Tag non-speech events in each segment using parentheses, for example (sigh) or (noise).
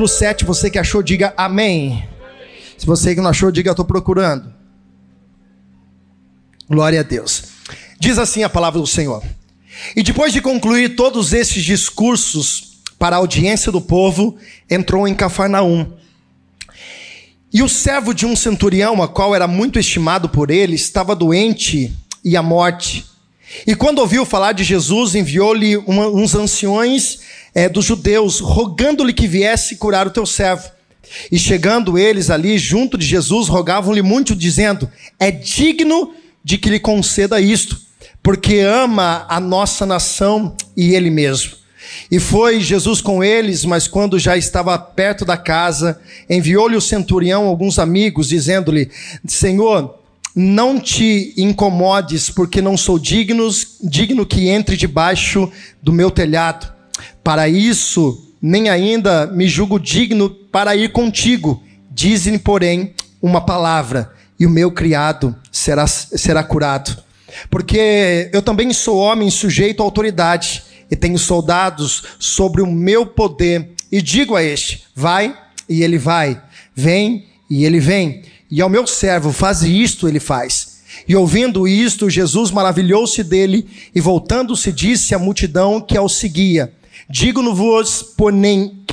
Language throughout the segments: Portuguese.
capítulo 7, você que achou, diga amém. Se você que não achou, diga estou procurando. Glória a Deus. Diz assim a palavra do Senhor. E depois de concluir todos esses discursos para a audiência do povo, entrou em Cafarnaum. E o servo de um centurião, a qual era muito estimado por ele, estava doente e à morte. E quando ouviu falar de Jesus, enviou-lhe uns anciões é, dos judeus, rogando-lhe que viesse curar o teu servo. E chegando eles ali junto de Jesus, rogavam-lhe muito, dizendo: É digno de que lhe conceda isto, porque ama a nossa nação e ele mesmo. E foi Jesus com eles, mas quando já estava perto da casa, enviou-lhe o centurião alguns amigos, dizendo-lhe: Senhor, não te incomodes, porque não sou digno, digno que entre debaixo do meu telhado. Para isso, nem ainda me julgo digno para ir contigo. Diz-me, porém, uma palavra, e o meu criado será, será curado. Porque eu também sou homem sujeito à autoridade, e tenho soldados sobre o meu poder. E digo a este: vai, e ele vai. Vem, e ele vem. E ao meu servo, faz isto, ele faz. E ouvindo isto, Jesus maravilhou-se dele e voltando-se disse à multidão que ao seguia: Digo-vos,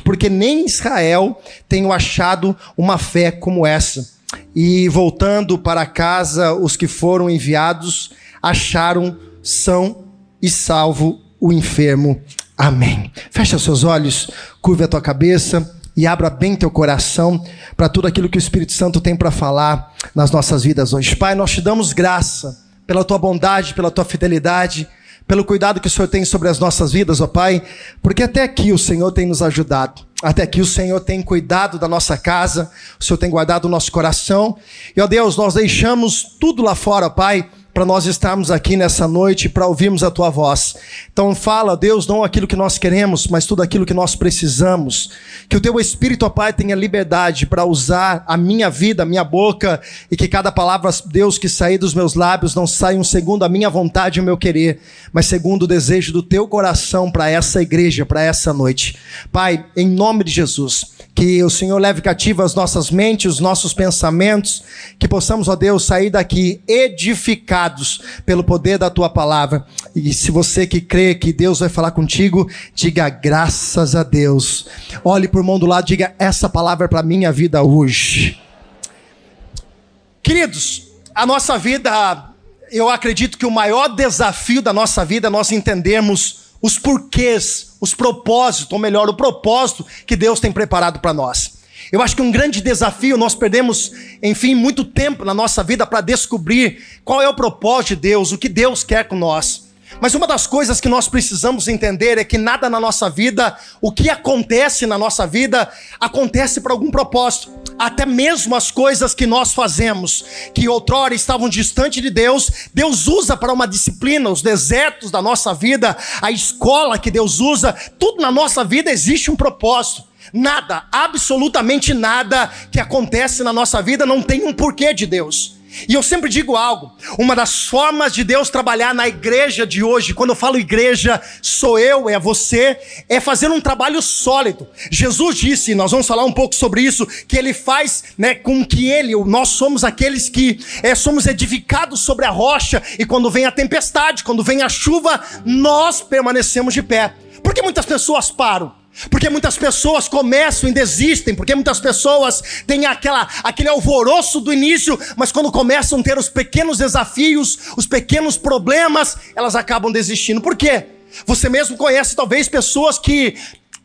porque nem Israel tenho achado uma fé como essa. E voltando para casa, os que foram enviados acharam são e salvo o enfermo. Amém. Fecha seus olhos, curva a tua cabeça e abra bem teu coração para tudo aquilo que o Espírito Santo tem para falar nas nossas vidas hoje. Pai, nós te damos graça pela tua bondade, pela tua fidelidade, pelo cuidado que o Senhor tem sobre as nossas vidas, ó Pai, porque até aqui o Senhor tem nos ajudado. Até aqui o Senhor tem cuidado da nossa casa, o Senhor tem guardado o nosso coração. E ó Deus, nós deixamos tudo lá fora, Pai, para nós estarmos aqui nessa noite para ouvirmos a tua voz. Então fala, Deus, não aquilo que nós queremos, mas tudo aquilo que nós precisamos. Que o teu Espírito, ó Pai, tenha liberdade para usar a minha vida, a minha boca, e que cada palavra, Deus, que sair dos meus lábios não saia segundo a minha vontade e o meu querer, mas segundo o desejo do teu coração para essa igreja, para essa noite. Pai, em nome de Jesus que o Senhor leve cativo as nossas mentes, os nossos pensamentos, que possamos, ó Deus, sair daqui edificados pelo poder da tua palavra. E se você que crê que Deus vai falar contigo, diga graças a Deus. Olhe por mão do lado, diga essa palavra é para minha vida hoje. Queridos, a nossa vida, eu acredito que o maior desafio da nossa vida é nós entendermos os porquês, os propósitos, ou melhor, o propósito que Deus tem preparado para nós. Eu acho que um grande desafio, nós perdemos, enfim, muito tempo na nossa vida para descobrir qual é o propósito de Deus, o que Deus quer com nós. Mas uma das coisas que nós precisamos entender é que nada na nossa vida, o que acontece na nossa vida, acontece por algum propósito. Até mesmo as coisas que nós fazemos, que outrora estavam distante de Deus, Deus usa para uma disciplina, os desertos da nossa vida, a escola que Deus usa, tudo na nossa vida existe um propósito. Nada, absolutamente nada que acontece na nossa vida não tem um porquê de Deus. E eu sempre digo algo: uma das formas de Deus trabalhar na igreja de hoje, quando eu falo igreja, sou eu, é você, é fazer um trabalho sólido. Jesus disse, nós vamos falar um pouco sobre isso, que ele faz né, com que ele, nós somos aqueles que é, somos edificados sobre a rocha, e quando vem a tempestade, quando vem a chuva, nós permanecemos de pé. Por que muitas pessoas param? Porque muitas pessoas começam e desistem, porque muitas pessoas têm aquela, aquele alvoroço do início, mas quando começam a ter os pequenos desafios, os pequenos problemas, elas acabam desistindo. Por quê? Você mesmo conhece talvez pessoas que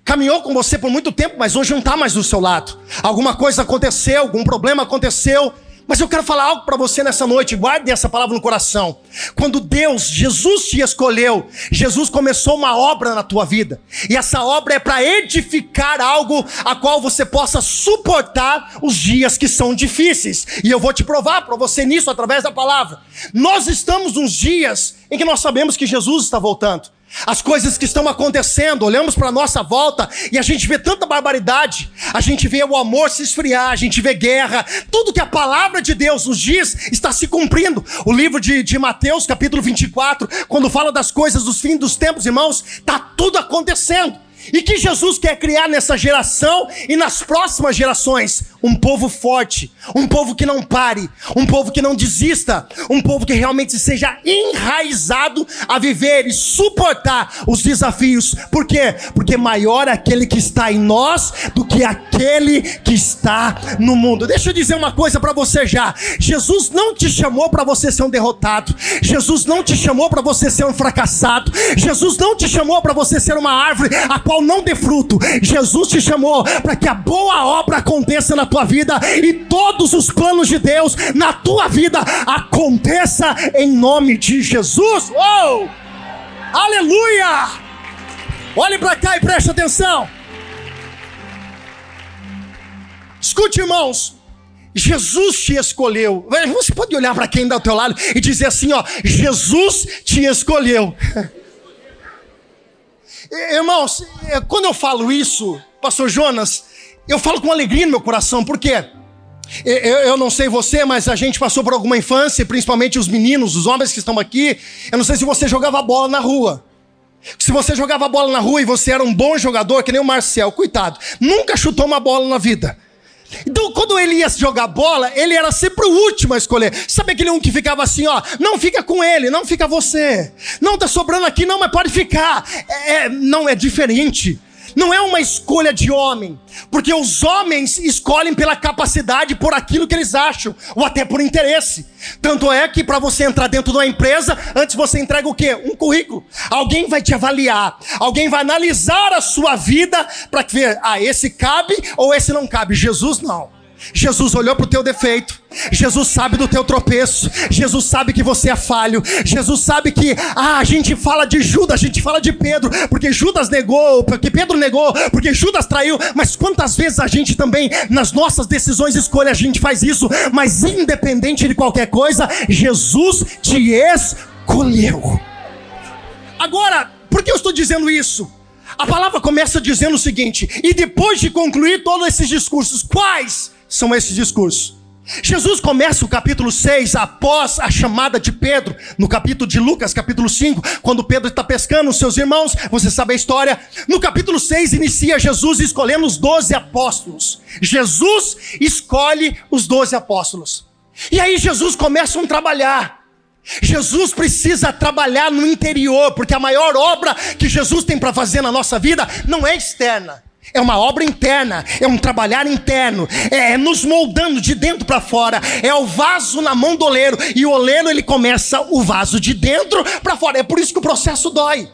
caminhou com você por muito tempo, mas hoje não está mais do seu lado. Alguma coisa aconteceu, algum problema aconteceu, mas eu quero falar algo para você nessa noite, guarde essa palavra no coração. Quando Deus, Jesus te escolheu, Jesus começou uma obra na tua vida. E essa obra é para edificar algo a qual você possa suportar os dias que são difíceis. E eu vou te provar para você nisso através da palavra. Nós estamos nos dias em que nós sabemos que Jesus está voltando as coisas que estão acontecendo, olhamos para a nossa volta e a gente vê tanta barbaridade, a gente vê o amor se esfriar, a gente vê guerra, tudo que a palavra de Deus nos diz está se cumprindo. O livro de, de Mateus, capítulo 24, quando fala das coisas dos fins dos tempos, irmãos, está tudo acontecendo. E que Jesus quer criar nessa geração e nas próximas gerações? Um povo forte, um povo que não pare, um povo que não desista, um povo que realmente seja enraizado a viver e suportar os desafios. Por quê? Porque maior é aquele que está em nós do que aquele que está no mundo. Deixa eu dizer uma coisa para você já. Jesus não te chamou para você ser um derrotado. Jesus não te chamou para você ser um fracassado. Jesus não te chamou para você ser uma árvore a qual não dê fruto. Jesus te chamou para que a boa obra aconteça na tua vida e todos os planos de Deus na tua vida aconteça em nome de Jesus. Aleluia! Olhe para cá e preste atenção. Escute, irmãos. Jesus te escolheu. Você pode olhar para quem está ao teu lado e dizer assim, ó, Jesus te escolheu. (laughs) Irmãos, quando eu falo isso, pastor Jonas, eu falo com alegria no meu coração, porque eu, eu, não sei você, mas a gente passou por alguma infância, principalmente os meninos, os homens que estão aqui. Eu não sei se você jogava bola na rua. Se você jogava bola na rua e você era um bom jogador, que nem o Marcel, coitado, nunca chutou uma bola na vida. Então, quando ele ia jogar bola, ele era sempre o último a escolher. Sabe aquele um que ficava assim, ó? Não fica com ele, não fica você. Não tá sobrando aqui, não, mas pode ficar. É, é não é diferente. Não é uma escolha de homem, porque os homens escolhem pela capacidade, por aquilo que eles acham, ou até por interesse. Tanto é que para você entrar dentro de uma empresa, antes você entrega o quê? Um currículo. Alguém vai te avaliar, alguém vai analisar a sua vida para ver, ah, esse cabe ou esse não cabe. Jesus não. Jesus olhou para o teu defeito. Jesus sabe do teu tropeço. Jesus sabe que você é falho. Jesus sabe que ah, a gente fala de Judas, a gente fala de Pedro, porque Judas negou, porque Pedro negou, porque Judas traiu. Mas quantas vezes a gente também, nas nossas decisões e escolhas, a gente faz isso. Mas independente de qualquer coisa, Jesus te escolheu. Agora, por que eu estou dizendo isso? A palavra começa dizendo o seguinte: e depois de concluir todos esses discursos, quais são esses discursos. Jesus começa o capítulo 6 após a chamada de Pedro, no capítulo de Lucas, capítulo 5, quando Pedro está pescando os seus irmãos, você sabe a história. No capítulo 6 inicia Jesus escolhendo os doze apóstolos. Jesus escolhe os doze apóstolos. E aí Jesus começa a trabalhar. Jesus precisa trabalhar no interior, porque a maior obra que Jesus tem para fazer na nossa vida não é externa é uma obra interna, é um trabalhar interno, é, é nos moldando de dentro para fora. É o vaso na mão do oleiro e o oleiro ele começa o vaso de dentro para fora. É por isso que o processo dói.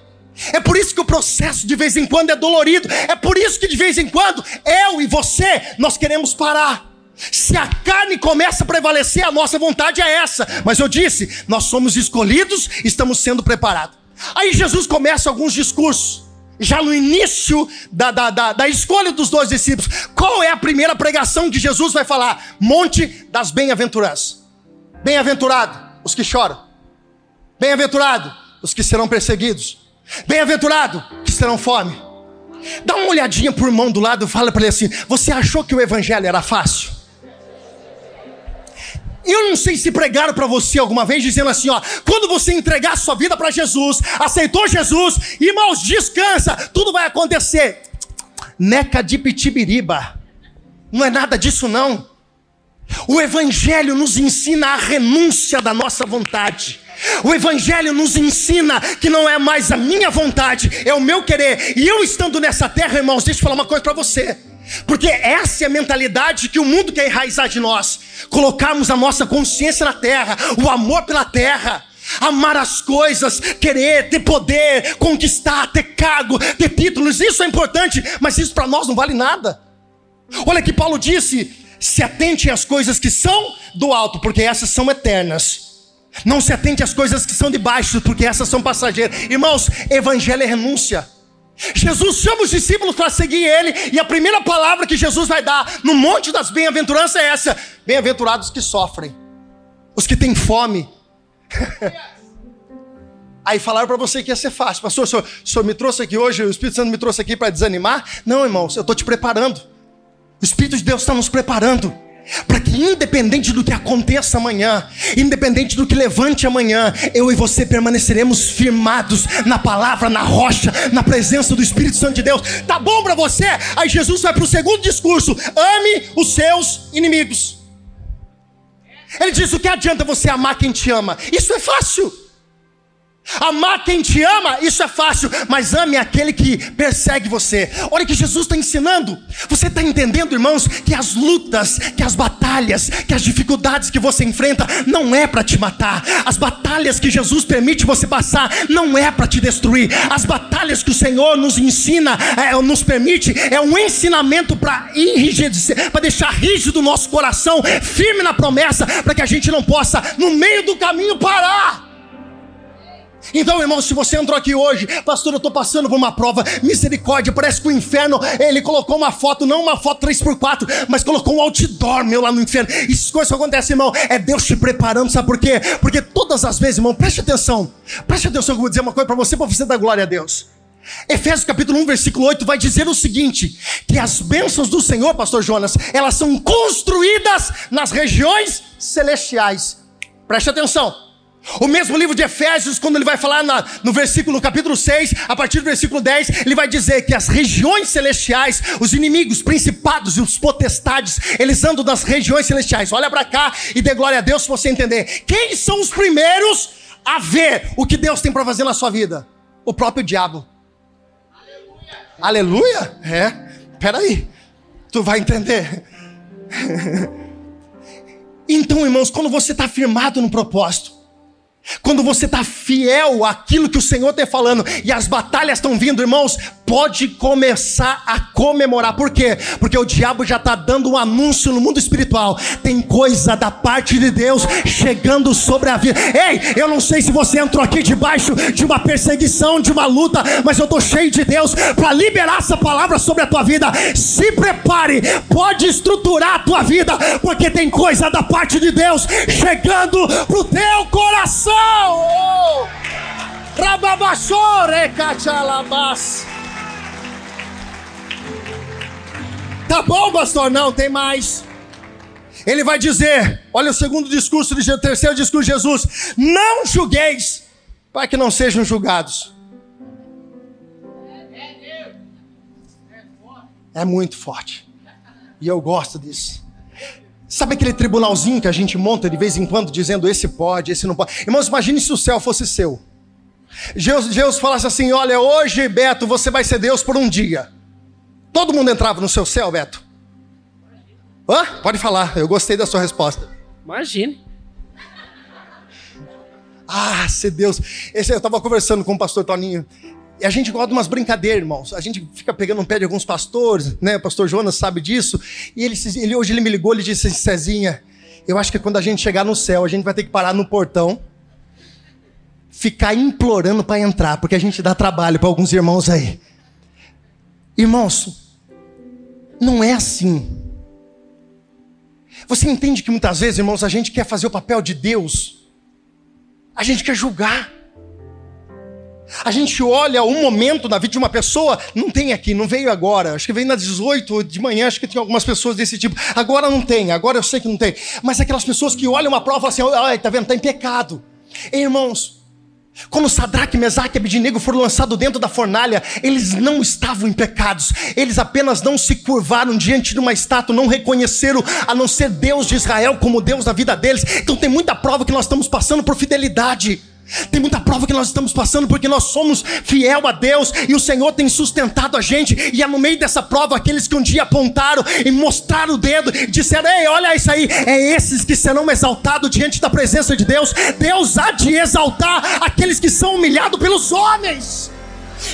É por isso que o processo de vez em quando é dolorido. É por isso que de vez em quando eu e você nós queremos parar. Se a carne começa a prevalecer, a nossa vontade é essa. Mas eu disse, nós somos escolhidos, estamos sendo preparados. Aí Jesus começa alguns discursos já no início da, da, da, da, escolha dos dois discípulos, qual é a primeira pregação que Jesus vai falar? Monte das bem-aventuranças. Bem-aventurado os que choram. Bem-aventurado os que serão perseguidos. Bem-aventurado que terão fome. Dá uma olhadinha por mão do lado e fala para ele assim: Você achou que o evangelho era fácil? Eu não sei se pregaram para você alguma vez dizendo assim, ó, quando você entregar sua vida para Jesus, aceitou Jesus, irmãos, descansa, tudo vai acontecer. Neca de pitibiriba. Não é nada disso não. O evangelho nos ensina a renúncia da nossa vontade. O Evangelho nos ensina que não é mais a minha vontade, é o meu querer. E eu estando nessa terra, irmãos, deixa eu falar uma coisa para você. Porque essa é a mentalidade que o mundo quer enraizar de nós. Colocarmos a nossa consciência na terra, o amor pela terra. Amar as coisas, querer, ter poder, conquistar, ter cargo, ter títulos, isso é importante, mas isso para nós não vale nada. Olha que Paulo disse: se atente às coisas que são do alto, porque essas são eternas. Não se atente às coisas que são de baixo, porque essas são passageiras. Irmãos, evangelho é renúncia. Jesus chama os discípulos para seguir ele, e a primeira palavra que Jesus vai dar no monte das bem-aventuranças é essa: bem-aventurados que sofrem, os que têm fome. (laughs) Aí falaram para você que ia ser fácil. Pastor, o senhor, o senhor me trouxe aqui hoje, o Espírito Santo me trouxe aqui para desanimar? Não, irmãos, eu estou te preparando. O Espírito de Deus está nos preparando. Para que, independente do que aconteça amanhã, independente do que levante amanhã, eu e você permaneceremos firmados na palavra, na rocha, na presença do Espírito Santo de Deus. Tá bom para você? Aí Jesus vai para o segundo discurso: ame os seus inimigos. Ele diz: o que adianta você amar quem te ama? Isso é fácil. Amar quem te ama, isso é fácil, mas ame aquele que persegue você. Olha que Jesus está ensinando. Você está entendendo, irmãos, que as lutas, que as batalhas, que as dificuldades que você enfrenta não é para te matar. As batalhas que Jesus permite você passar não é para te destruir. As batalhas que o Senhor nos ensina, é, nos permite, é um ensinamento para enrijecer, para deixar rígido o nosso coração, firme na promessa, para que a gente não possa, no meio do caminho, parar. Então, irmão, se você entrou aqui hoje, pastor, eu estou passando por uma prova, misericórdia, parece que o inferno, ele colocou uma foto, não uma foto 3x4, mas colocou um outdoor meu lá no inferno. Isso coisa que acontece, irmão, é Deus te preparando, sabe por quê? Porque todas as vezes, irmão, preste atenção, preste atenção que eu vou dizer uma coisa para você, para você dar glória a Deus. Efésios capítulo 1, versículo 8 vai dizer o seguinte: que as bênçãos do Senhor, pastor Jonas, elas são construídas nas regiões celestiais. Preste atenção. O mesmo livro de Efésios, quando ele vai falar na, no versículo, no capítulo 6, a partir do versículo 10, ele vai dizer que as regiões celestiais, os inimigos, principados e os potestades, eles andam nas regiões celestiais. Olha para cá e dê glória a Deus se você entender. Quem são os primeiros a ver o que Deus tem para fazer na sua vida? O próprio diabo. Aleluia? Aleluia? É. Peraí. Tu vai entender. (laughs) então, irmãos, quando você está firmado no propósito, quando você está fiel àquilo que o Senhor está falando e as batalhas estão vindo, irmãos, pode começar a comemorar. Por quê? Porque o diabo já está dando um anúncio no mundo espiritual. Tem coisa da parte de Deus chegando sobre a vida. Ei, eu não sei se você entrou aqui debaixo de uma perseguição, de uma luta, mas eu estou cheio de Deus para liberar essa palavra sobre a tua vida. Se prepare, pode estruturar a tua vida, porque tem coisa da parte de Deus chegando para o teu coração. Oh! Tá bom, pastor? Não, tem mais. Ele vai dizer: olha o segundo discurso, o terceiro discurso de Jesus: Não julgueis, para que não sejam julgados. É muito forte. E eu gosto disso. Sabe aquele tribunalzinho que a gente monta de vez em quando, dizendo esse pode, esse não pode? Irmãos, imagine se o céu fosse seu. Deus, Deus falasse assim: Olha, hoje, Beto, você vai ser Deus por um dia. Todo mundo entrava no seu céu, Beto? Hã? Pode falar, eu gostei da sua resposta. Imagine. Ah, se Deus. Esse, eu estava conversando com o pastor Toninho. E a gente gosta de umas brincadeiras, irmãos. A gente fica pegando um pé de alguns pastores, né? O pastor Jonas sabe disso. E ele, ele hoje ele me ligou, ele disse: Cezinha, eu acho que quando a gente chegar no céu, a gente vai ter que parar no portão, ficar implorando para entrar, porque a gente dá trabalho para alguns irmãos aí. Irmãos, não é assim. Você entende que muitas vezes, irmãos, a gente quer fazer o papel de Deus, a gente quer julgar. A gente olha um momento na vida de uma pessoa, não tem aqui, não veio agora. Acho que veio nas 18 de manhã, acho que tem algumas pessoas desse tipo. Agora não tem, agora eu sei que não tem. Mas aquelas pessoas que olham uma prova e falam assim: ai, tá vendo, tá em pecado. Irmãos, quando Sadraque, Mesaque e Abednego foram lançados dentro da fornalha, eles não estavam em pecados, eles apenas não se curvaram diante de uma estátua, não reconheceram a não ser Deus de Israel como Deus da vida deles. Então tem muita prova que nós estamos passando por fidelidade. Tem muita prova que nós estamos passando porque nós somos fiel a Deus e o Senhor tem sustentado a gente. E é no meio dessa prova aqueles que um dia apontaram e mostraram o dedo disseram: Ei, olha isso aí, é esses que serão exaltados diante da presença de Deus. Deus há de exaltar aqueles que são humilhados pelos homens.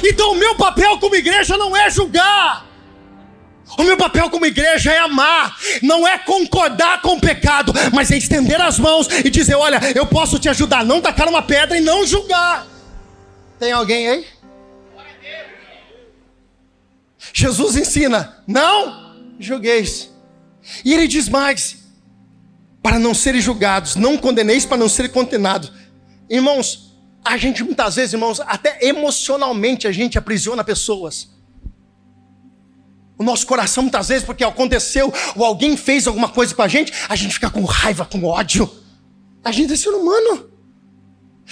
Então, o meu papel como igreja não é julgar. O meu papel como igreja é amar, não é concordar com o pecado, mas é estender as mãos e dizer: Olha, eu posso te ajudar, não tacar uma pedra e não julgar. Tem alguém aí? Jesus ensina: Não julgueis. E ele diz mais: Para não serem julgados, não condeneis para não serem condenados. Irmãos, a gente muitas vezes, irmãos, até emocionalmente a gente aprisiona pessoas. O nosso coração, muitas vezes, porque aconteceu ou alguém fez alguma coisa com a gente, a gente fica com raiva, com ódio. A gente é ser humano.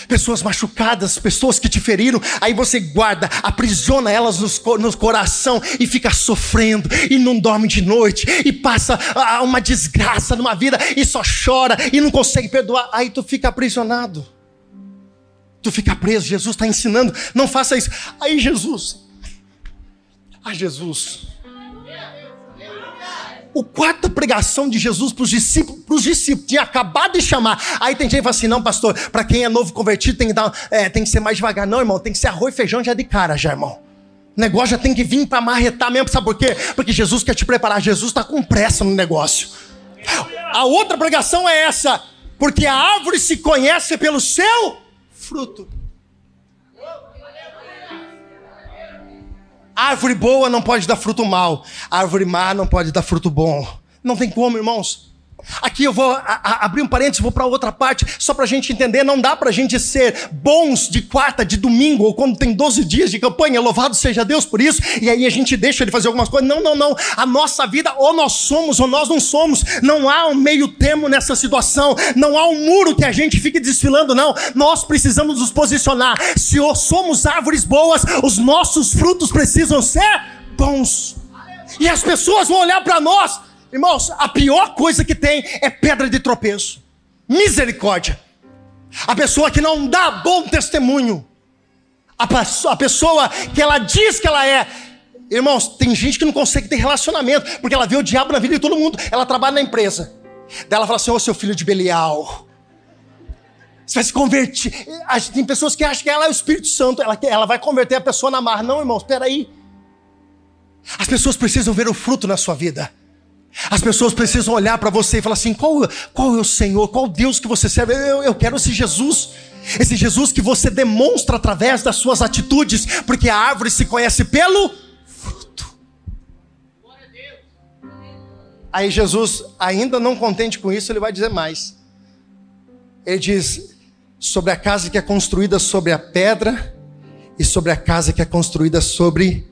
Pessoas machucadas, pessoas que te feriram, aí você guarda, aprisiona elas no, no coração e fica sofrendo, e não dorme de noite, e passa ah, uma desgraça numa vida, e só chora, e não consegue perdoar, aí tu fica aprisionado. Tu fica preso, Jesus está ensinando, não faça isso. Aí Jesus, ah Jesus, o quarta pregação de Jesus para os discípulos, discípulos, tinha acabado de chamar. Aí tem gente que fala assim: não, pastor, para quem é novo convertido tem que, dar, é, tem que ser mais devagar. Não, irmão, tem que ser arroz e feijão já de cara, já, irmão. O negócio já tem que vir para marretar mesmo, sabe por quê? Porque Jesus quer te preparar, Jesus está com pressa no negócio. A outra pregação é essa: porque a árvore se conhece pelo seu fruto. Árvore boa não pode dar fruto mal. Árvore má não pode dar fruto bom. Não tem como, irmãos. Aqui eu vou a, a, abrir um parênteses, vou para outra parte, só para a gente entender. Não dá para a gente ser bons de quarta, de domingo, ou quando tem 12 dias de campanha, louvado seja Deus por isso, e aí a gente deixa de fazer algumas coisas. Não, não, não. A nossa vida, ou nós somos ou nós não somos. Não há um meio termo nessa situação. Não há um muro que a gente fique desfilando, não. Nós precisamos nos posicionar. Se somos árvores boas, os nossos frutos precisam ser bons. E as pessoas vão olhar para nós Irmãos, a pior coisa que tem é pedra de tropeço. Misericórdia. A pessoa que não dá bom testemunho. A pessoa que ela diz que ela é. Irmãos, tem gente que não consegue ter relacionamento, porque ela vê o diabo na vida de todo mundo. Ela trabalha na empresa. Daí ela fala assim: Ô seu filho de Belial. Você vai se converter. Tem pessoas que acham que ela é o Espírito Santo, ela, ela vai converter a pessoa na mar. Não, irmãos, espera aí. As pessoas precisam ver o fruto na sua vida. As pessoas precisam olhar para você e falar assim: qual, qual é o Senhor, qual Deus que você serve? Eu, eu quero esse Jesus, esse Jesus que você demonstra através das suas atitudes, porque a árvore se conhece pelo fruto. Aí Jesus, ainda não contente com isso, ele vai dizer mais. Ele diz: sobre a casa que é construída sobre a pedra e sobre a casa que é construída sobre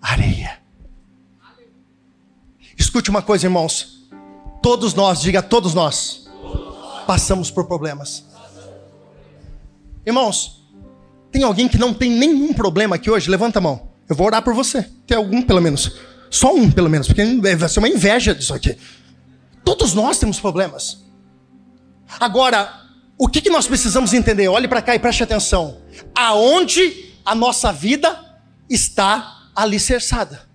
areia. Escute uma coisa, irmãos. Todos nós, diga todos nós, passamos por problemas. Irmãos, tem alguém que não tem nenhum problema aqui hoje? Levanta a mão. Eu vou orar por você. Tem algum, pelo menos. Só um, pelo menos, porque vai ser uma inveja disso aqui. Todos nós temos problemas. Agora, o que, que nós precisamos entender? Olhe para cá e preste atenção. Aonde a nossa vida está alicerçada?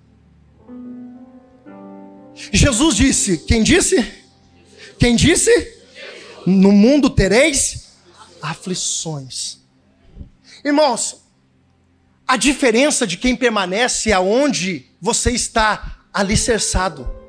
Jesus disse: Quem disse? Quem disse? No mundo tereis aflições. Irmãos, a diferença de quem permanece aonde você está alicerçado.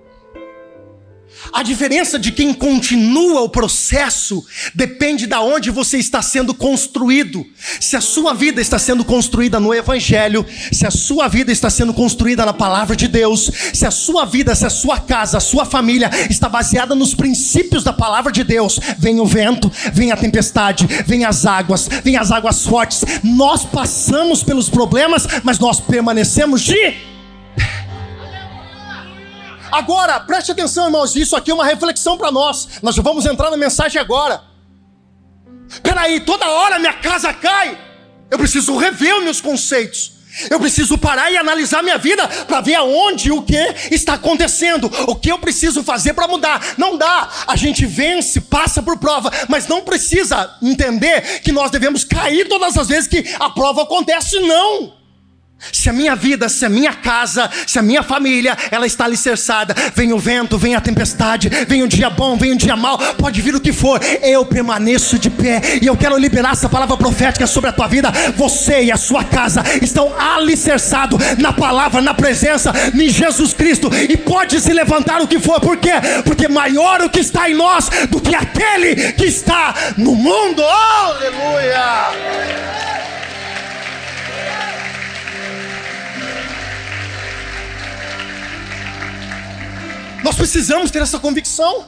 A diferença de quem continua o processo depende de onde você está sendo construído. Se a sua vida está sendo construída no Evangelho, se a sua vida está sendo construída na palavra de Deus, se a sua vida, se a sua casa, a sua família está baseada nos princípios da palavra de Deus, vem o vento, vem a tempestade, vem as águas, vem as águas fortes. Nós passamos pelos problemas, mas nós permanecemos de Agora, preste atenção, irmãos, isso aqui é uma reflexão para nós. Nós vamos entrar na mensagem agora. Peraí, toda hora minha casa cai. Eu preciso rever os meus conceitos. Eu preciso parar e analisar minha vida para ver aonde o que está acontecendo, o que eu preciso fazer para mudar. Não dá. A gente vence, passa por prova, mas não precisa entender que nós devemos cair todas as vezes que a prova acontece, não. Se a minha vida, se a minha casa, se a minha família, ela está alicerçada, vem o vento, vem a tempestade, vem um dia bom, vem um dia mal, pode vir o que for, eu permaneço de pé e eu quero liberar essa palavra profética sobre a tua vida. Você e a sua casa estão alicerçados na palavra, na presença de Jesus Cristo e pode se levantar o que for, por quê? Porque maior o que está em nós do que aquele que está no mundo. Oh, aleluia! Nós precisamos ter essa convicção.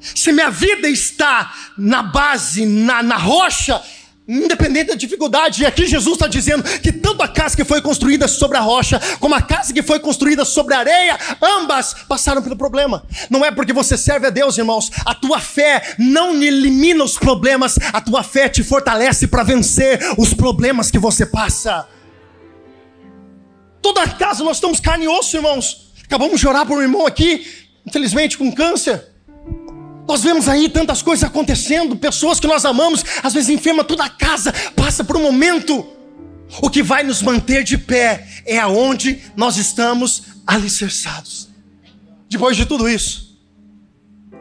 Se minha vida está na base, na, na rocha, Independente da dificuldade, e aqui Jesus está dizendo que tanto a casa que foi construída sobre a rocha, como a casa que foi construída sobre a areia, ambas passaram pelo problema. Não é porque você serve a Deus, irmãos, a tua fé não elimina os problemas, a tua fé te fortalece para vencer os problemas que você passa. Toda casa nós estamos carne e osso, irmãos. Acabamos de orar por um irmão aqui, infelizmente com câncer. Nós vemos aí tantas coisas acontecendo, pessoas que nós amamos, às vezes enferma toda a casa, passa por um momento. O que vai nos manter de pé é aonde nós estamos alicerçados. Depois de tudo isso,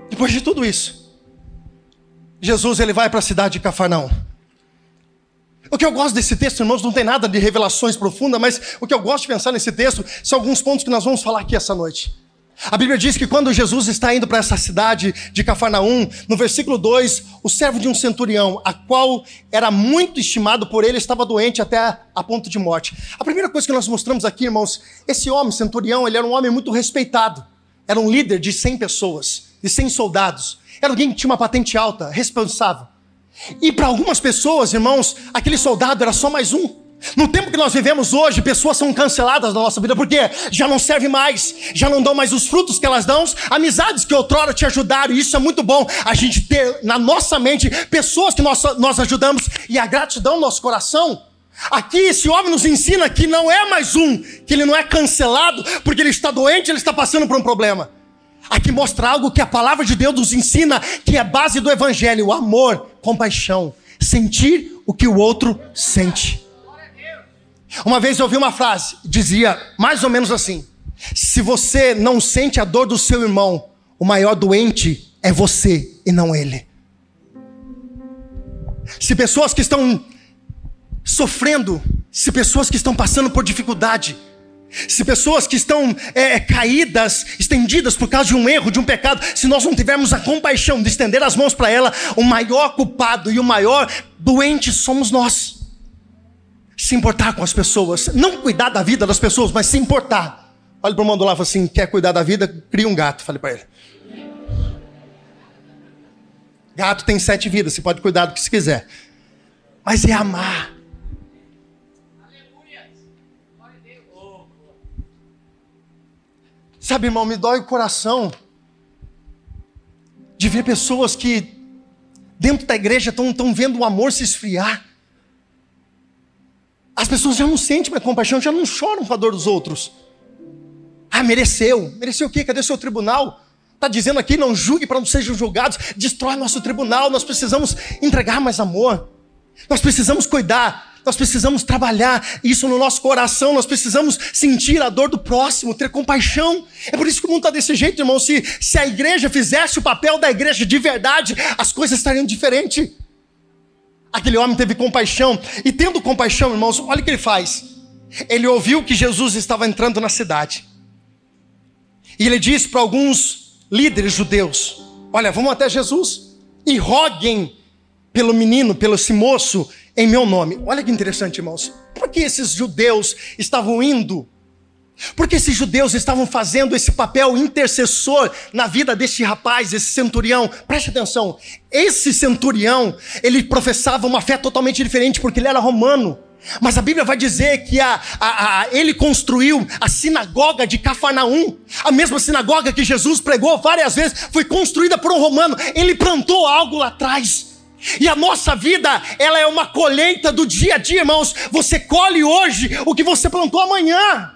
depois de tudo isso, Jesus ele vai para a cidade de Cafarnaum. O que eu gosto desse texto, irmãos, não tem nada de revelações profundas, mas o que eu gosto de pensar nesse texto são alguns pontos que nós vamos falar aqui essa noite. A Bíblia diz que quando Jesus está indo para essa cidade de Cafarnaum, no versículo 2, o servo de um centurião, a qual era muito estimado por ele, estava doente até a ponto de morte. A primeira coisa que nós mostramos aqui, irmãos, esse homem, centurião, ele era um homem muito respeitado. Era um líder de 100 pessoas, de 100 soldados. Era alguém que tinha uma patente alta, responsável. E para algumas pessoas, irmãos, aquele soldado era só mais um. No tempo que nós vivemos hoje, pessoas são canceladas na nossa vida porque já não serve mais, já não dão mais os frutos que elas dão, amizades que outrora te ajudaram, e isso é muito bom, a gente ter na nossa mente pessoas que nós, nós ajudamos e a gratidão no nosso coração. Aqui esse homem nos ensina que não é mais um, que ele não é cancelado porque ele está doente, ele está passando por um problema. Aqui mostra algo que a palavra de Deus nos ensina, que é base do evangelho: o amor, compaixão, sentir o que o outro sente. Uma vez eu ouvi uma frase, dizia mais ou menos assim: Se você não sente a dor do seu irmão, o maior doente é você e não ele. Se pessoas que estão sofrendo, se pessoas que estão passando por dificuldade, se pessoas que estão é, caídas, estendidas por causa de um erro, de um pecado, se nós não tivermos a compaixão de estender as mãos para ela, o maior culpado e o maior doente somos nós se importar com as pessoas, não cuidar da vida das pessoas, mas se importar. Olha para o mundo lá fala assim: quer cuidar da vida? Cria um gato. Falei para ele. Gato tem sete vidas, você pode cuidar do que você quiser. Mas é amar. Sabe, irmão, me dói o coração de ver pessoas que dentro da igreja estão vendo o amor se esfriar. As pessoas já não sentem mais compaixão, já não choram com a dor dos outros. Ah, mereceu. Mereceu o quê? Cadê o seu tribunal? Está dizendo aqui, não julgue para não sejam julgados. Destrói nosso tribunal. Nós precisamos entregar mais amor. Nós precisamos cuidar. Nós precisamos trabalhar isso no nosso coração. Nós precisamos sentir a dor do próximo, ter compaixão. É por isso que o mundo está desse jeito, irmão. Se, se a igreja fizesse o papel da igreja de verdade, as coisas estariam diferentes. Aquele homem teve compaixão, e tendo compaixão, irmãos, olha o que ele faz. Ele ouviu que Jesus estava entrando na cidade. E ele disse para alguns líderes judeus: Olha, vamos até Jesus e roguem pelo menino, pelo esse moço, em meu nome. Olha que interessante, irmãos. Por que esses judeus estavam indo porque esses judeus estavam fazendo esse papel intercessor na vida desse rapaz, esse centurião. Preste atenção. Esse centurião, ele professava uma fé totalmente diferente porque ele era romano. Mas a Bíblia vai dizer que a, a, a, ele construiu a sinagoga de Cafarnaum, a mesma sinagoga que Jesus pregou várias vezes, foi construída por um romano. Ele plantou algo lá atrás. E a nossa vida, ela é uma colheita do dia a dia, irmãos. Você colhe hoje o que você plantou amanhã.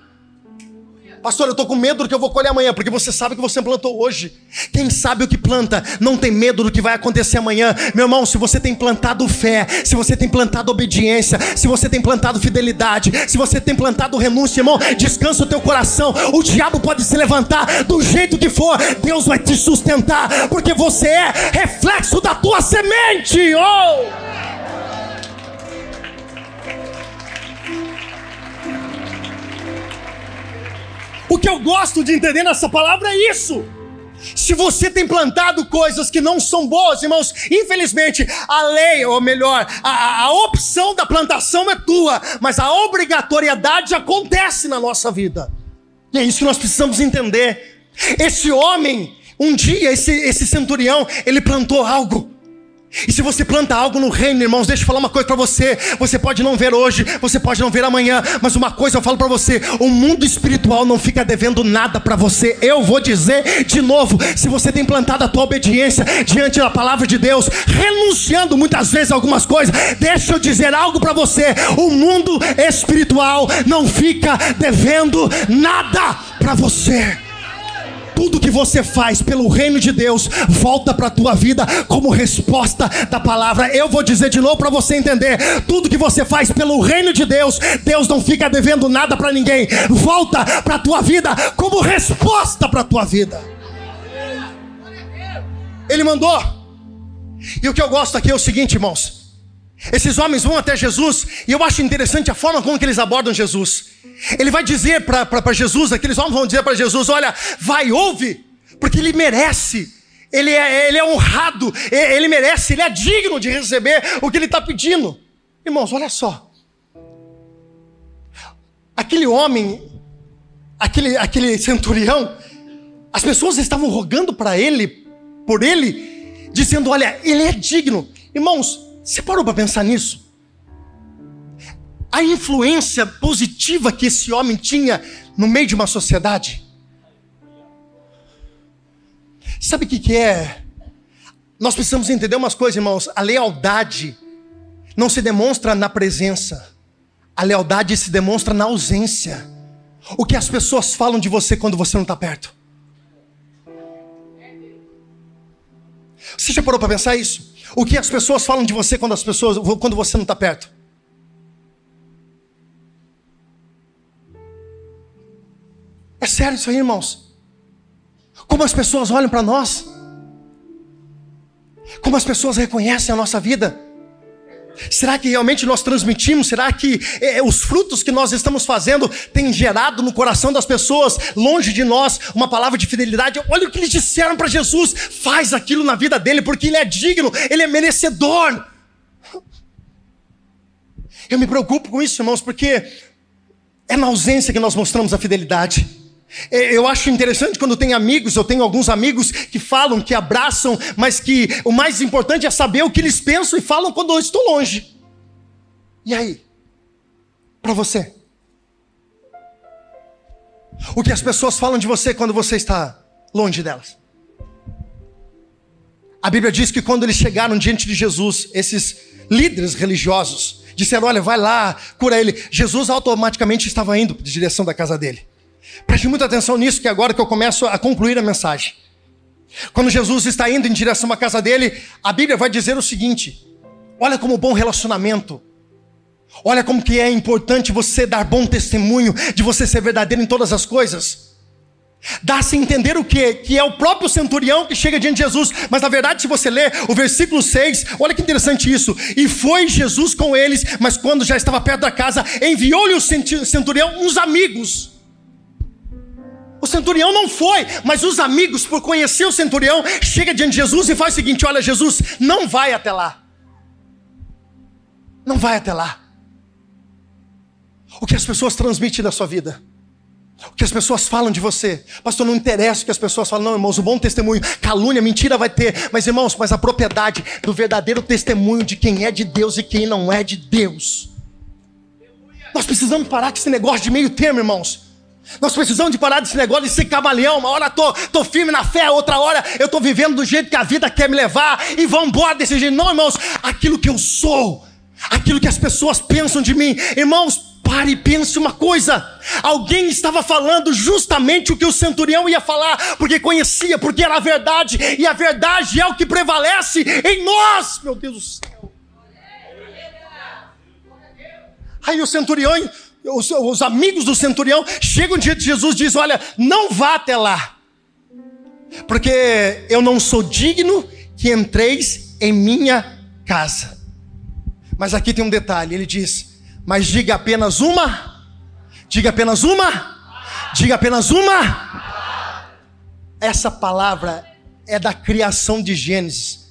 Pastor, eu estou com medo do que eu vou colher amanhã, porque você sabe que você plantou hoje. Quem sabe o que planta, não tem medo do que vai acontecer amanhã. Meu irmão, se você tem plantado fé, se você tem plantado obediência, se você tem plantado fidelidade, se você tem plantado renúncia, irmão, descansa o teu coração. O diabo pode se levantar do jeito que for, Deus vai te sustentar, porque você é reflexo da tua semente. Oh! O que eu gosto de entender nessa palavra é isso. Se você tem plantado coisas que não são boas, irmãos, infelizmente a lei, ou melhor, a, a opção da plantação é tua, mas a obrigatoriedade acontece na nossa vida. E é isso que nós precisamos entender. Esse homem, um dia, esse, esse centurião, ele plantou algo. E se você planta algo no reino, irmãos, deixa eu falar uma coisa para você. Você pode não ver hoje, você pode não ver amanhã, mas uma coisa eu falo para você: o mundo espiritual não fica devendo nada para você. Eu vou dizer de novo: se você tem plantado a tua obediência diante da palavra de Deus, renunciando muitas vezes a algumas coisas, deixa eu dizer algo para você: o mundo espiritual não fica devendo nada para você tudo que você faz pelo reino de Deus volta para a tua vida como resposta da palavra. Eu vou dizer de novo para você entender: tudo que você faz pelo reino de Deus, Deus não fica devendo nada para ninguém. Volta para a tua vida como resposta para a tua vida. Ele mandou. E o que eu gosto aqui é o seguinte, irmãos. Esses homens vão até Jesus e eu acho interessante a forma como que eles abordam Jesus. Ele vai dizer para Jesus, aqueles homens vão dizer para Jesus: Olha, vai, ouve, porque ele merece, ele é, ele é honrado, ele merece, ele é digno de receber o que ele está pedindo. Irmãos, olha só. Aquele homem, aquele, aquele centurião, as pessoas estavam rogando para ele, por ele, dizendo: Olha, ele é digno. Irmãos, você parou para pensar nisso? A influência positiva que esse homem tinha no meio de uma sociedade. Sabe o que, que é? Nós precisamos entender umas coisas, irmãos. A lealdade não se demonstra na presença, a lealdade se demonstra na ausência. O que as pessoas falam de você quando você não está perto. Você já parou para pensar isso? O que as pessoas falam de você quando as pessoas, quando você não está perto? É sério isso aí, irmãos? Como as pessoas olham para nós? Como as pessoas reconhecem a nossa vida? Será que realmente nós transmitimos? Será que é, os frutos que nós estamos fazendo têm gerado no coração das pessoas, longe de nós, uma palavra de fidelidade? Olha o que eles disseram para Jesus: faz aquilo na vida dele, porque ele é digno, ele é merecedor. Eu me preocupo com isso, irmãos, porque é na ausência que nós mostramos a fidelidade. É, eu acho interessante quando tem amigos, eu tenho alguns amigos que falam, que abraçam, mas que o mais importante é saber o que eles pensam e falam quando eu estou longe. E aí? Para você? O que as pessoas falam de você quando você está longe delas? A Bíblia diz que quando eles chegaram diante de Jesus, esses líderes religiosos disseram: Olha, vai lá, cura ele. Jesus automaticamente estava indo na direção da casa dele. Preste muita atenção nisso, que agora que eu começo a concluir a mensagem. Quando Jesus está indo em direção à casa dele, a Bíblia vai dizer o seguinte: olha como bom relacionamento. Olha como que é importante você dar bom testemunho de você ser verdadeiro em todas as coisas. Dá-se a entender o que? Que é o próprio centurião que chega diante de Jesus. Mas na verdade, se você ler o versículo 6, olha que interessante isso. E foi Jesus com eles, mas quando já estava perto da casa, enviou-lhe o centurião uns amigos o centurião não foi, mas os amigos, por conhecer o centurião, chega diante de Jesus e faz o seguinte: olha, Jesus, não vai até lá. Não vai até lá. O que as pessoas transmitem da sua vida? O que as pessoas falam de você? Pastor, não interessa o que as pessoas falam, não, irmãos, o bom testemunho, calúnia, mentira vai ter, mas irmãos, mas a propriedade do verdadeiro testemunho de quem é de Deus e quem não é de Deus. Nós precisamos parar com esse negócio de meio termo, irmãos. Nós precisamos de parar desse negócio de ser camaleão. Uma hora tô, tô firme na fé, outra hora eu tô vivendo do jeito que a vida quer me levar e vamos embora desse jeito. Não, irmãos, aquilo que eu sou, aquilo que as pessoas pensam de mim, irmãos, pare e pense uma coisa. Alguém estava falando justamente o que o centurião ia falar, porque conhecia, porque era a verdade, e a verdade é o que prevalece em nós, meu Deus do céu. Aí o centurião os, os amigos do centurião chegam diante de Jesus e dizem: Olha, não vá até lá, porque eu não sou digno que entreis em minha casa. Mas aqui tem um detalhe: ele diz, mas diga apenas uma, diga apenas uma, diga apenas uma. Essa palavra é da criação de Gênesis.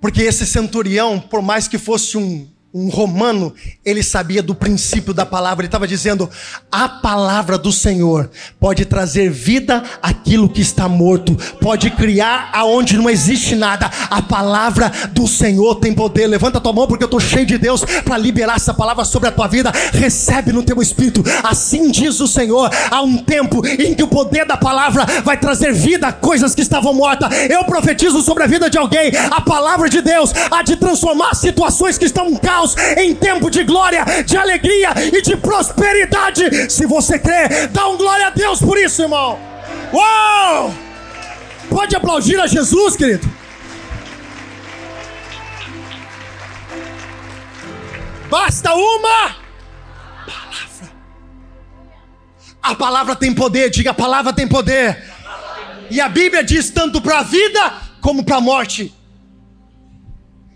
Porque esse centurião, por mais que fosse um um romano, ele sabia do princípio da palavra, ele estava dizendo: a palavra do Senhor pode trazer vida àquilo que está morto, pode criar aonde não existe nada. A palavra do Senhor tem poder. Levanta tua mão, porque eu estou cheio de Deus para liberar essa palavra sobre a tua vida. Recebe no teu espírito, assim diz o Senhor. Há um tempo em que o poder da palavra vai trazer vida a coisas que estavam mortas. Eu profetizo sobre a vida de alguém, a palavra de Deus há de transformar situações que estão em caos em tempo de glória, de alegria e de prosperidade. Se você crê, dá um glória a Deus por isso, irmão. Uou! Pode aplaudir a Jesus, querido. Basta uma palavra. A palavra tem poder, diga a palavra tem poder. E a Bíblia diz tanto para a vida como para a morte.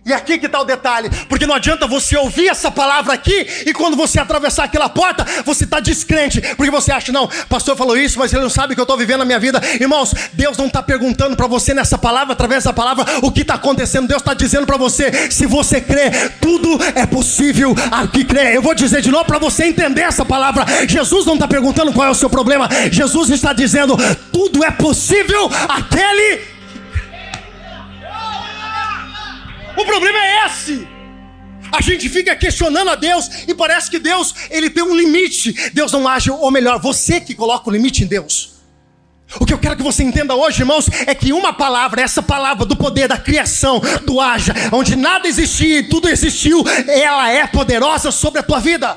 E aqui que está o detalhe, porque não adianta você ouvir essa palavra aqui e quando você atravessar aquela porta, você está descrente, porque você acha, não, pastor falou isso, mas ele não sabe que eu estou vivendo a minha vida. Irmãos, Deus não está perguntando para você nessa palavra, através da palavra, o que está acontecendo. Deus está dizendo para você, se você crê, tudo é possível aqui crê. Eu vou dizer de novo para você entender essa palavra. Jesus não está perguntando qual é o seu problema, Jesus está dizendo, tudo é possível aquele O problema é esse. A gente fica questionando a Deus e parece que Deus ele tem um limite. Deus não age, ou melhor, você que coloca o limite em Deus. O que eu quero que você entenda hoje, irmãos, é que uma palavra, essa palavra do poder da criação, do haja, onde nada existia e tudo existiu, ela é poderosa sobre a tua vida.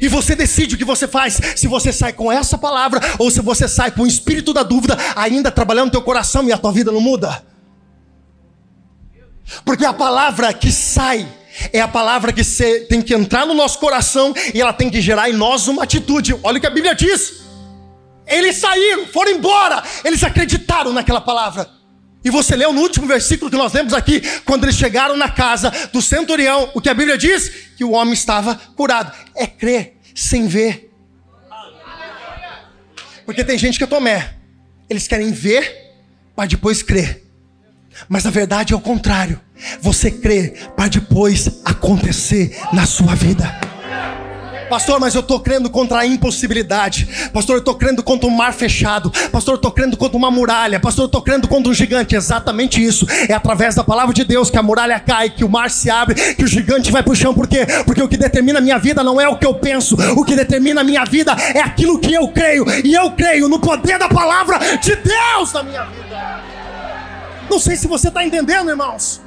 E você decide o que você faz, se você sai com essa palavra ou se você sai com o espírito da dúvida ainda trabalhando teu coração e a tua vida não muda. Porque a palavra que sai é a palavra que tem que entrar no nosso coração e ela tem que gerar em nós uma atitude. Olha o que a Bíblia diz. Eles saíram, foram embora, eles acreditaram naquela palavra. E você leu no último versículo que nós lemos aqui, quando eles chegaram na casa do centurião, o que a Bíblia diz? Que o homem estava curado. É crer sem ver. Porque tem gente que é tomé. Eles querem ver, mas depois crer. Mas na verdade é o contrário. Você crê para depois acontecer na sua vida. Pastor, mas eu estou crendo contra a impossibilidade. Pastor, eu estou crendo contra um mar fechado. Pastor, eu estou crendo contra uma muralha. Pastor, eu estou crendo contra um gigante. Exatamente isso. É através da palavra de Deus que a muralha cai, que o mar se abre, que o gigante vai para o chão. Por quê? Porque o que determina a minha vida não é o que eu penso. O que determina a minha vida é aquilo que eu creio. E eu creio no poder da palavra de Deus na minha vida. Não sei se você está entendendo, irmãos.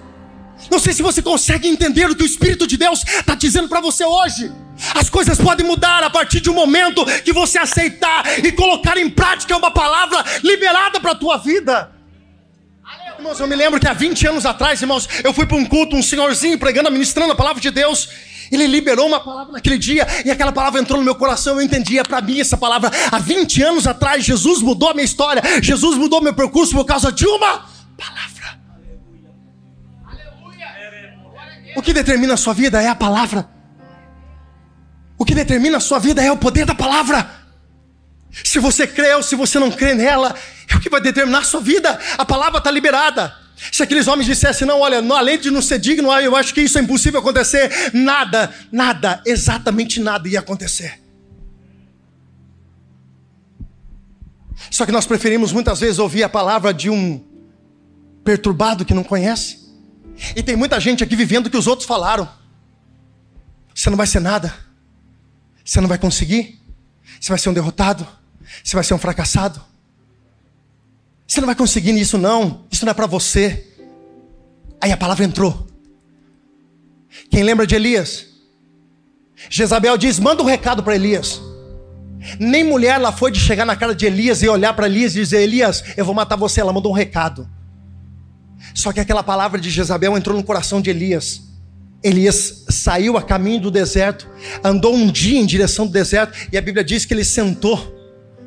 Não sei se você consegue entender o que o Espírito de Deus está dizendo para você hoje. As coisas podem mudar a partir de um momento que você aceitar e colocar em prática uma palavra liberada para a tua vida. Irmãos, eu me lembro que há 20 anos atrás, irmãos, eu fui para um culto, um senhorzinho pregando, ministrando a palavra de Deus. Ele liberou uma palavra naquele dia e aquela palavra entrou no meu coração. Eu entendia para mim essa palavra. Há 20 anos atrás, Jesus mudou a minha história. Jesus mudou meu percurso por causa de uma O que determina a sua vida é a palavra. O que determina a sua vida é o poder da palavra. Se você crê ou se você não crê nela, é o que vai determinar a sua vida. A palavra está liberada. Se aqueles homens dissessem, não, olha, além de não ser digno, eu acho que isso é impossível acontecer, nada, nada, exatamente nada ia acontecer. Só que nós preferimos muitas vezes ouvir a palavra de um perturbado que não conhece. E tem muita gente aqui vivendo o que os outros falaram. Você não vai ser nada. Você não vai conseguir. Você vai ser um derrotado. Você vai ser um fracassado. Você não vai conseguir nisso, não. Isso não é para você. Aí a palavra entrou. Quem lembra de Elias? Jezabel diz: manda um recado para Elias. Nem mulher ela foi de chegar na cara de Elias e olhar para Elias e dizer: Elias, eu vou matar você. Ela mandou um recado. Só que aquela palavra de Jezabel entrou no coração de Elias. Elias saiu a caminho do deserto, andou um dia em direção do deserto, e a Bíblia diz que ele sentou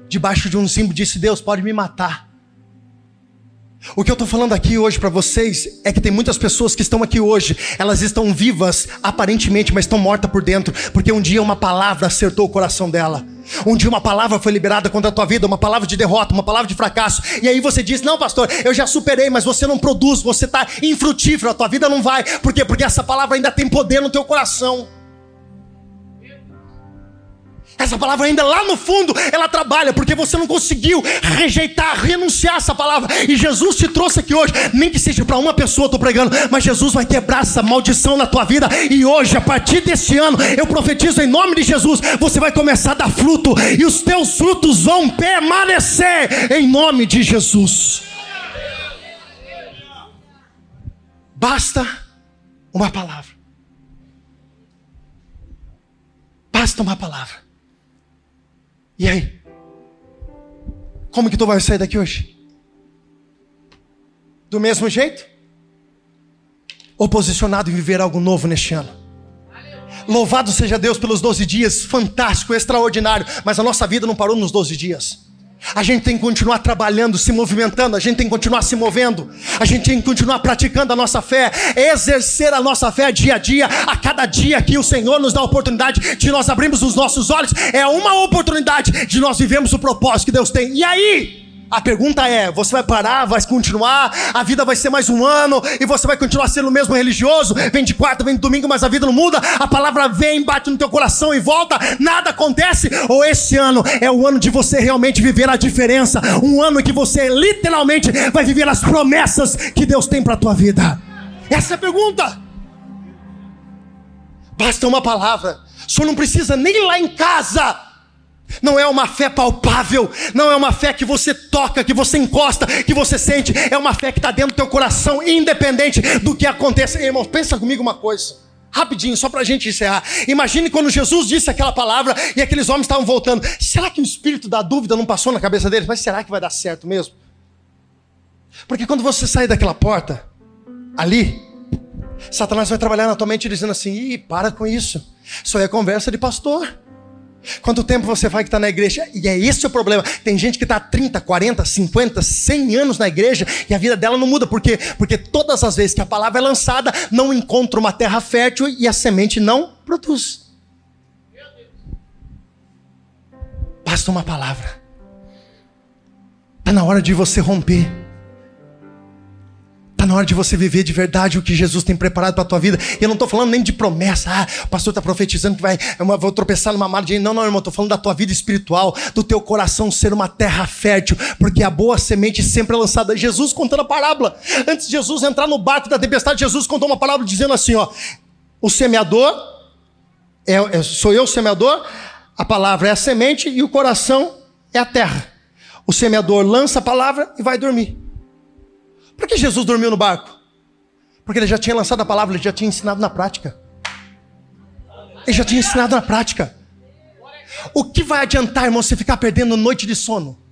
debaixo de um zimbro e disse: Deus, pode me matar. O que eu estou falando aqui hoje para vocês é que tem muitas pessoas que estão aqui hoje, elas estão vivas aparentemente, mas estão mortas por dentro, porque um dia uma palavra acertou o coração dela. Dia uma palavra foi liberada contra a tua vida, uma palavra de derrota, uma palavra de fracasso. E aí você diz: Não, pastor, eu já superei, mas você não produz, você está infrutífero, a tua vida não vai. Por quê? Porque essa palavra ainda tem poder no teu coração. Essa palavra ainda lá no fundo, ela trabalha, porque você não conseguiu rejeitar, renunciar essa palavra. E Jesus te trouxe aqui hoje, nem que seja para uma pessoa, estou pregando, mas Jesus vai quebrar essa maldição na tua vida. E hoje, a partir desse ano, eu profetizo em nome de Jesus, você vai começar a dar fruto, e os teus frutos vão permanecer em nome de Jesus. Basta uma palavra. Basta uma palavra. E aí? Como que tu vai sair daqui hoje? Do mesmo jeito? Ou posicionado em viver algo novo neste ano? Louvado seja Deus pelos 12 dias, fantástico, extraordinário, mas a nossa vida não parou nos 12 dias. A gente tem que continuar trabalhando, se movimentando, a gente tem que continuar se movendo, a gente tem que continuar praticando a nossa fé, exercer a nossa fé dia a dia, a cada dia que o Senhor nos dá a oportunidade de nós abrirmos os nossos olhos, é uma oportunidade de nós vivermos o propósito que Deus tem. E aí? A pergunta é: você vai parar, vai continuar, a vida vai ser mais um ano e você vai continuar sendo o mesmo religioso? Vem de quarta, vem de domingo, mas a vida não muda, a palavra vem, bate no teu coração e volta, nada acontece? Ou esse ano é o ano de você realmente viver a diferença? Um ano que você literalmente vai viver as promessas que Deus tem para tua vida? Essa é a pergunta. Basta uma palavra, só não precisa nem lá em casa não é uma fé palpável, não é uma fé que você toca, que você encosta, que você sente, é uma fé que está dentro do teu coração, independente do que aconteça. Irmão, pensa comigo uma coisa, rapidinho, só para a gente encerrar. Imagine quando Jesus disse aquela palavra e aqueles homens estavam voltando. Será que o espírito da dúvida não passou na cabeça deles? Mas será que vai dar certo mesmo? Porque quando você sair daquela porta, ali, Satanás vai trabalhar na tua mente dizendo assim: Ih, para com isso, isso é conversa de pastor. Quanto tempo você vai que está na igreja? E é esse o problema. Tem gente que está 30, 40, 50, 100 anos na igreja e a vida dela não muda. Por quê? Porque todas as vezes que a palavra é lançada, não encontra uma terra fértil e a semente não produz. Basta uma palavra. Está na hora de você romper. Está na hora de você viver de verdade o que Jesus tem preparado para a tua vida. E eu não estou falando nem de promessa. Ah, o pastor está profetizando que vai, eu vou tropeçar numa margem. Não, não, irmão. Estou falando da tua vida espiritual, do teu coração ser uma terra fértil. Porque a boa semente sempre é lançada. Jesus contando a parábola. Antes de Jesus entrar no barco da tempestade, Jesus contou uma parábola dizendo assim: ó, o semeador, é, é, sou eu o semeador, a palavra é a semente e o coração é a terra. O semeador lança a palavra e vai dormir. Por que Jesus dormiu no barco? Porque ele já tinha lançado a palavra, ele já tinha ensinado na prática. Ele já tinha ensinado na prática. O que vai adiantar, irmão, você ficar perdendo noite de sono?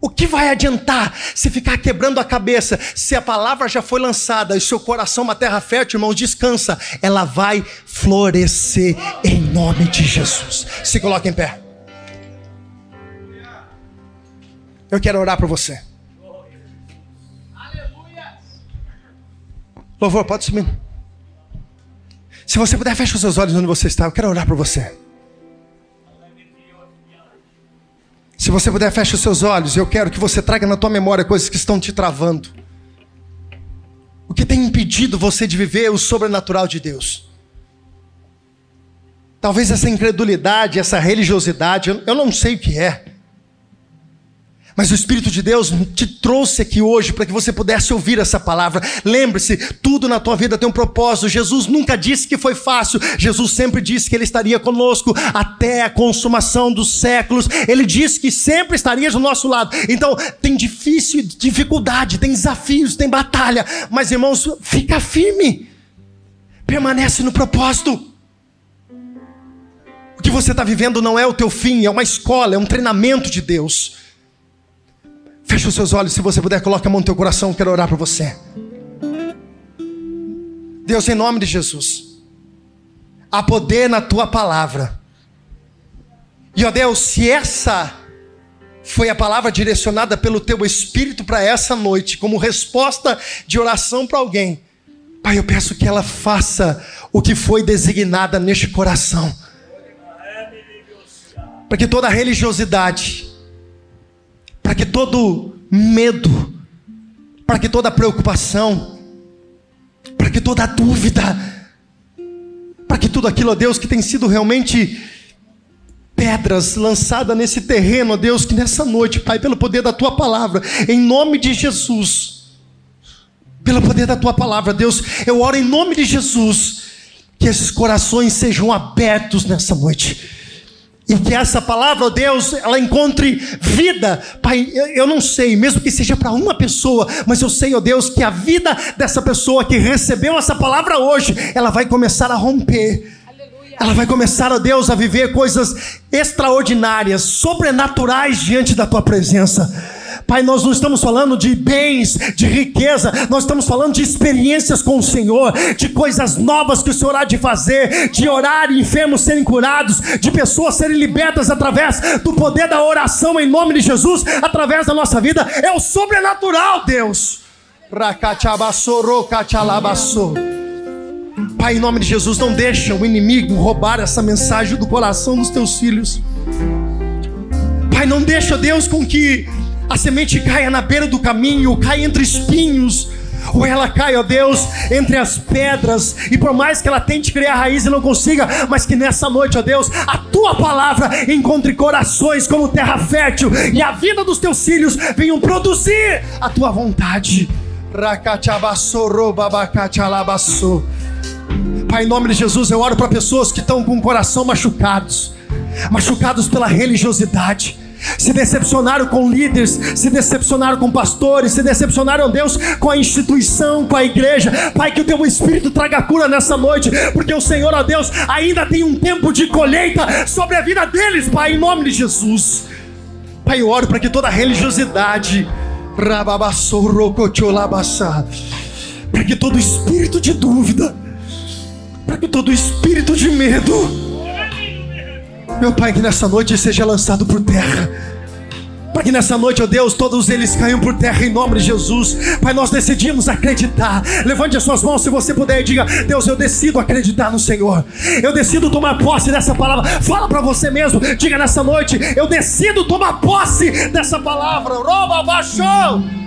O que vai adiantar se ficar quebrando a cabeça? Se a palavra já foi lançada e seu coração uma terra fértil, irmão, descansa. Ela vai florescer em nome de Jesus. Se coloque em pé. Eu quero orar por você. Louvor, pode subir. Se você puder, feche os seus olhos onde você está. Eu quero orar por você. Se você puder, feche os seus olhos. Eu quero que você traga na tua memória coisas que estão te travando. O que tem impedido você de viver o sobrenatural de Deus? Talvez essa incredulidade, essa religiosidade, eu não sei o que é. Mas o Espírito de Deus te trouxe aqui hoje para que você pudesse ouvir essa palavra. Lembre-se, tudo na tua vida tem um propósito. Jesus nunca disse que foi fácil. Jesus sempre disse que Ele estaria conosco até a consumação dos séculos. Ele disse que sempre estaria do nosso lado. Então, tem difícil, dificuldade, tem desafios, tem batalha. Mas, irmãos, fica firme. Permanece no propósito. O que você está vivendo não é o teu fim, é uma escola, é um treinamento de Deus. Feche os seus olhos, se você puder, coloque a mão no teu coração, quero orar por você. Deus, em nome de Jesus, há poder na tua palavra. E ó Deus, se essa foi a palavra direcionada pelo teu espírito para essa noite, como resposta de oração para alguém, Pai, eu peço que ela faça o que foi designada neste coração para que toda religiosidade, que todo medo, para que toda preocupação, para que toda dúvida, para que tudo aquilo, ó Deus, que tem sido realmente pedras lançadas nesse terreno, ó Deus, que nessa noite, Pai, pelo poder da tua palavra, em nome de Jesus, pelo poder da tua palavra, Deus, eu oro em nome de Jesus, que esses corações sejam abertos nessa noite. E que essa palavra, ó Deus, ela encontre vida. Pai, eu não sei, mesmo que seja para uma pessoa, mas eu sei, ó Deus, que a vida dessa pessoa que recebeu essa palavra hoje, ela vai começar a romper. Ela vai começar, ó Deus, a viver coisas extraordinárias, sobrenaturais diante da tua presença. Pai, nós não estamos falando de bens, de riqueza, nós estamos falando de experiências com o Senhor, de coisas novas que o Senhor há de fazer, de orar e enfermos serem curados, de pessoas serem libertas através do poder da oração em nome de Jesus, através da nossa vida. É o sobrenatural, Deus. Pai, em nome de Jesus, não deixa o inimigo roubar essa mensagem do coração dos teus filhos. Pai, não deixa, Deus, com que a semente caia na beira do caminho, caia entre espinhos, ou ela cai, ó Deus, entre as pedras, e por mais que ela tente criar raiz e não consiga, mas que nessa noite, ó Deus, a tua palavra encontre corações como terra fértil, e a vida dos teus filhos venham produzir a tua vontade. Pai, em nome de Jesus, eu oro para pessoas que estão com o coração machucados, machucados pela religiosidade se decepcionaram com líderes, se decepcionaram com pastores, se decepcionaram, Deus, com a instituição, com a igreja. Pai, que o teu Espírito traga cura nessa noite, porque o Senhor, ó Deus, ainda tem um tempo de colheita sobre a vida deles, Pai, em nome de Jesus. Pai, eu oro para que toda religiosidade, para que todo espírito de dúvida, para que todo espírito de medo, meu Pai, que nessa noite seja lançado por terra. Para que nessa noite, ó oh Deus, todos eles caiam por terra em nome de Jesus. Pai, nós decidimos acreditar. Levante as suas mãos se você puder e diga: Deus, eu decido acreditar no Senhor. Eu decido tomar posse dessa palavra. Fala para você mesmo. Diga nessa noite: Eu decido tomar posse dessa palavra. Roba, baixou.